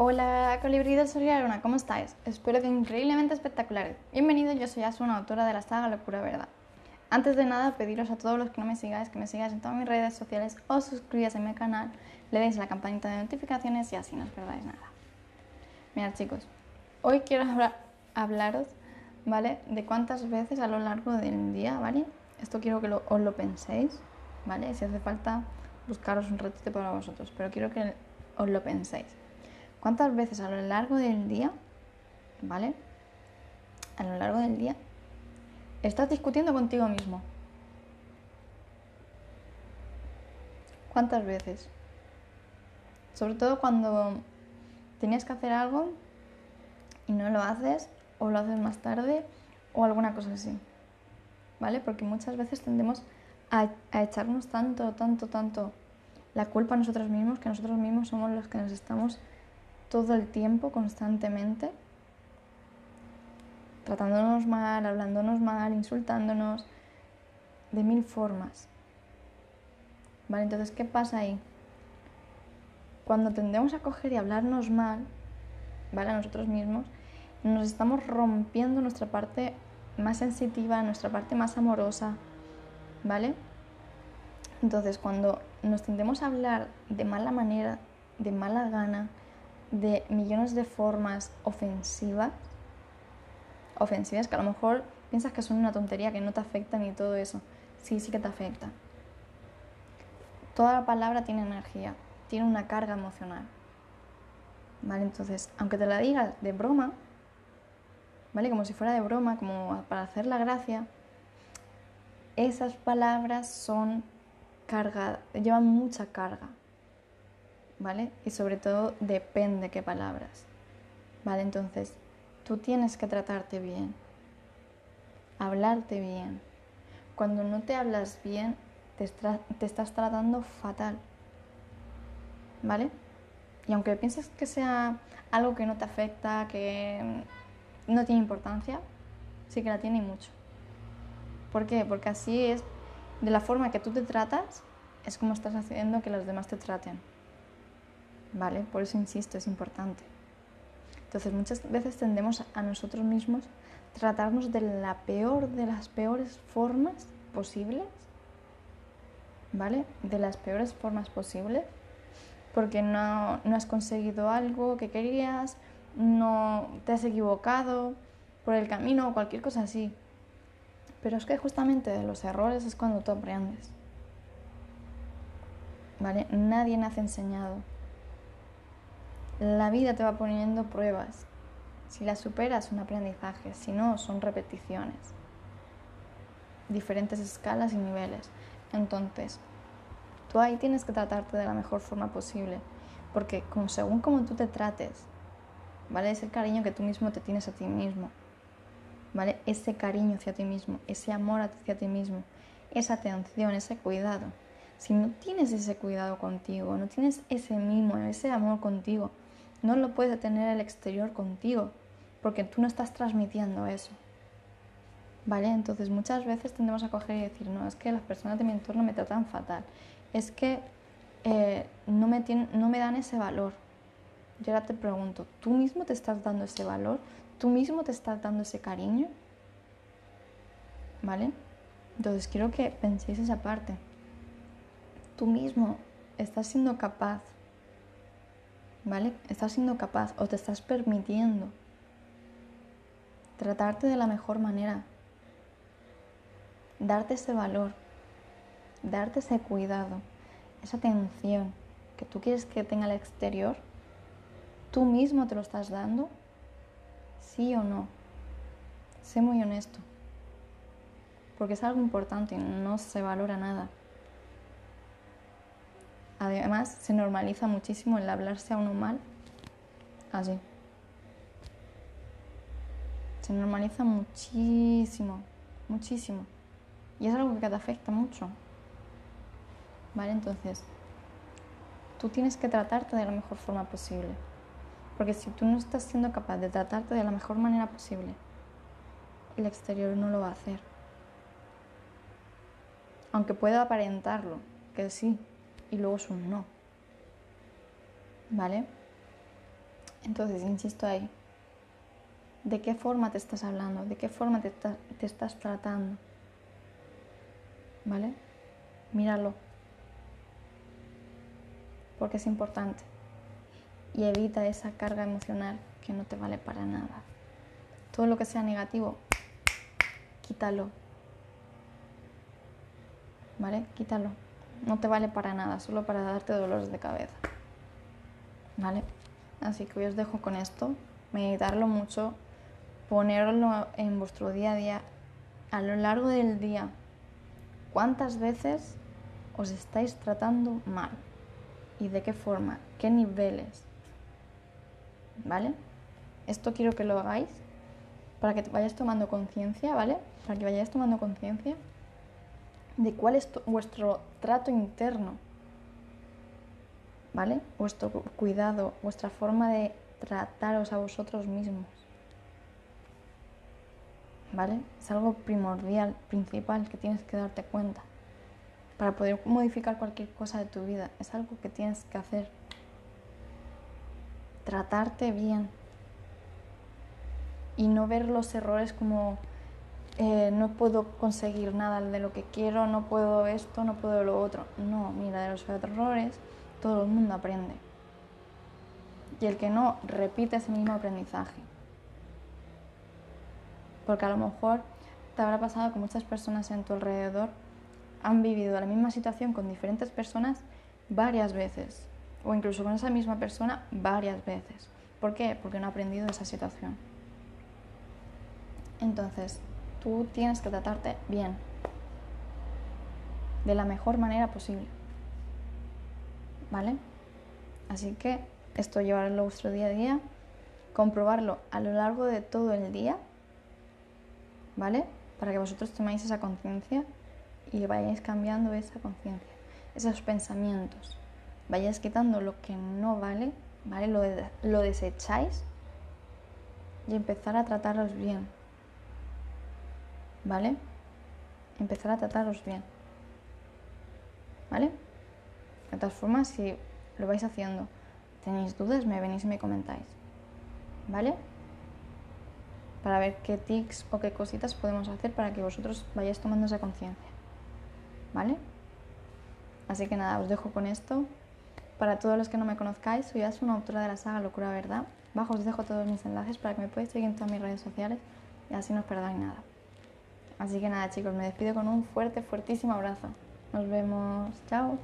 Hola, colibrí del Sol y la Luna, ¿cómo estáis? Espero que increíblemente espectaculares. Bienvenidos, yo soy Asuna, autora de la saga Locura Verdad. Antes de nada, pediros a todos los que no me sigáis, que me sigáis en todas mis redes sociales, os suscribáis a mi canal, le deis la campanita de notificaciones y así no os perdáis nada. Mirad chicos, hoy quiero hablaros, ¿vale? De cuántas veces a lo largo del día, ¿vale? Esto quiero que os lo penséis, ¿vale? Si hace falta, buscaros un ratito para vosotros, pero quiero que os lo penséis. ¿Cuántas veces a lo largo del día, ¿vale? A lo largo del día, estás discutiendo contigo mismo? ¿Cuántas veces? Sobre todo cuando tenías que hacer algo y no lo haces, o lo haces más tarde, o alguna cosa así. ¿Vale? Porque muchas veces tendemos a, a echarnos tanto, tanto, tanto la culpa a nosotros mismos que nosotros mismos somos los que nos estamos todo el tiempo, constantemente, tratándonos mal, hablándonos mal, insultándonos, de mil formas. ¿Vale? Entonces, ¿qué pasa ahí? Cuando tendemos a coger y hablarnos mal, ¿vale? A nosotros mismos, nos estamos rompiendo nuestra parte más sensitiva, nuestra parte más amorosa, ¿vale? Entonces, cuando nos tendemos a hablar de mala manera, de mala gana, de millones de formas ofensivas, ofensivas que a lo mejor piensas que son una tontería, que no te afectan y todo eso. Sí, sí que te afecta. Toda la palabra tiene energía, tiene una carga emocional. ¿Vale? Entonces, aunque te la digas de broma, ¿vale? Como si fuera de broma, como para hacer la gracia, esas palabras son cargadas, llevan mucha carga. ¿Vale? Y sobre todo depende qué palabras, ¿vale? Entonces, tú tienes que tratarte bien, hablarte bien. Cuando no te hablas bien, te, te estás tratando fatal, ¿vale? Y aunque pienses que sea algo que no te afecta, que no tiene importancia, sí que la tiene mucho. ¿Por qué? Porque así es, de la forma que tú te tratas, es como estás haciendo que los demás te traten. ¿Vale? Por eso insisto, es importante. Entonces muchas veces tendemos a nosotros mismos tratarnos de la peor de las peores formas posibles, ¿vale? De las peores formas posibles, porque no, no has conseguido algo que querías, no te has equivocado por el camino o cualquier cosa así. Pero es que justamente de los errores es cuando tú aprendes. ¿Vale? Nadie nace enseñado. La vida te va poniendo pruebas. Si las superas, un aprendizaje. Si no, son repeticiones. Diferentes escalas y niveles. Entonces, tú ahí tienes que tratarte de la mejor forma posible. Porque según como tú te trates, ¿vale? Es el cariño que tú mismo te tienes a ti mismo. ¿Vale? Ese cariño hacia ti mismo, ese amor hacia ti mismo, esa atención, ese cuidado. Si no tienes ese cuidado contigo, no tienes ese mimo, ese amor contigo, no lo puede tener el exterior contigo, porque tú no estás transmitiendo eso. ¿Vale? Entonces muchas veces tendemos a coger y decir, no, es que las personas de mi entorno me tratan fatal, es que eh, no, me no me dan ese valor. Yo ahora te pregunto, ¿tú mismo te estás dando ese valor? ¿Tú mismo te estás dando ese cariño? ¿Vale? Entonces quiero que penséis esa parte. Tú mismo estás siendo capaz ¿vale? Estás siendo capaz o te estás permitiendo tratarte de la mejor manera, darte ese valor, darte ese cuidado, esa atención que tú quieres que tenga el exterior, tú mismo te lo estás dando, sí o no. Sé muy honesto, porque es algo importante y no se valora nada. Además, se normaliza muchísimo el hablarse a uno mal así. Se normaliza muchísimo, muchísimo. Y es algo que te afecta mucho. ¿Vale? Entonces, tú tienes que tratarte de la mejor forma posible. Porque si tú no estás siendo capaz de tratarte de la mejor manera posible, el exterior no lo va a hacer. Aunque pueda aparentarlo, que sí, y luego es un no. ¿Vale? Entonces, insisto ahí, ¿de qué forma te estás hablando? ¿De qué forma te, te estás tratando? ¿Vale? Míralo. Porque es importante. Y evita esa carga emocional que no te vale para nada. Todo lo que sea negativo, quítalo. ¿Vale? Quítalo. No te vale para nada, solo para darte dolores de cabeza. ¿Vale? Así que hoy os dejo con esto. Meditarlo mucho, ponerlo en vuestro día a día a lo largo del día. ¿Cuántas veces os estáis tratando mal? ¿Y de qué forma? ¿Qué niveles? ¿Vale? Esto quiero que lo hagáis para que vayáis tomando conciencia, ¿vale? Para que vayáis tomando conciencia de cuál es vuestro trato interno, ¿vale? Vuestro cuidado, vuestra forma de trataros a vosotros mismos, ¿vale? Es algo primordial, principal que tienes que darte cuenta para poder modificar cualquier cosa de tu vida. Es algo que tienes que hacer. Tratarte bien y no ver los errores como eh, no puedo conseguir nada de lo que quiero, no puedo esto, no puedo lo otro. No, mira, de los errores todo el mundo aprende. Y el que no, repite ese mismo aprendizaje. Porque a lo mejor te habrá pasado que muchas personas en tu alrededor han vivido la misma situación con diferentes personas varias veces. O incluso con esa misma persona varias veces. ¿Por qué? Porque no ha aprendido esa situación. Entonces, tú tienes que tratarte bien, de la mejor manera posible. ¿Vale? Así que esto llevarlo a vuestro día a día, comprobarlo a lo largo de todo el día, ¿vale? Para que vosotros toméis esa conciencia y vayáis cambiando esa conciencia, esos pensamientos. Vayáis quitando lo que no vale, ¿vale? Lo, lo desecháis y empezar a trataros bien, ¿vale? Empezar a trataros bien, ¿vale? De todas formas, si lo vais haciendo, tenéis dudas, me venís y me comentáis, ¿vale? Para ver qué tics o qué cositas podemos hacer para que vosotros vayáis tomando esa conciencia, ¿vale? Así que nada, os dejo con esto. Para todos los que no me conozcáis, soy Asu, una autora de la saga Locura Verdad. Bajo os dejo todos mis enlaces para que me podáis seguir en todas mis redes sociales y así no os perdáis nada. Así que nada chicos, me despido con un fuerte, fuertísimo abrazo. Nos vemos. Chao.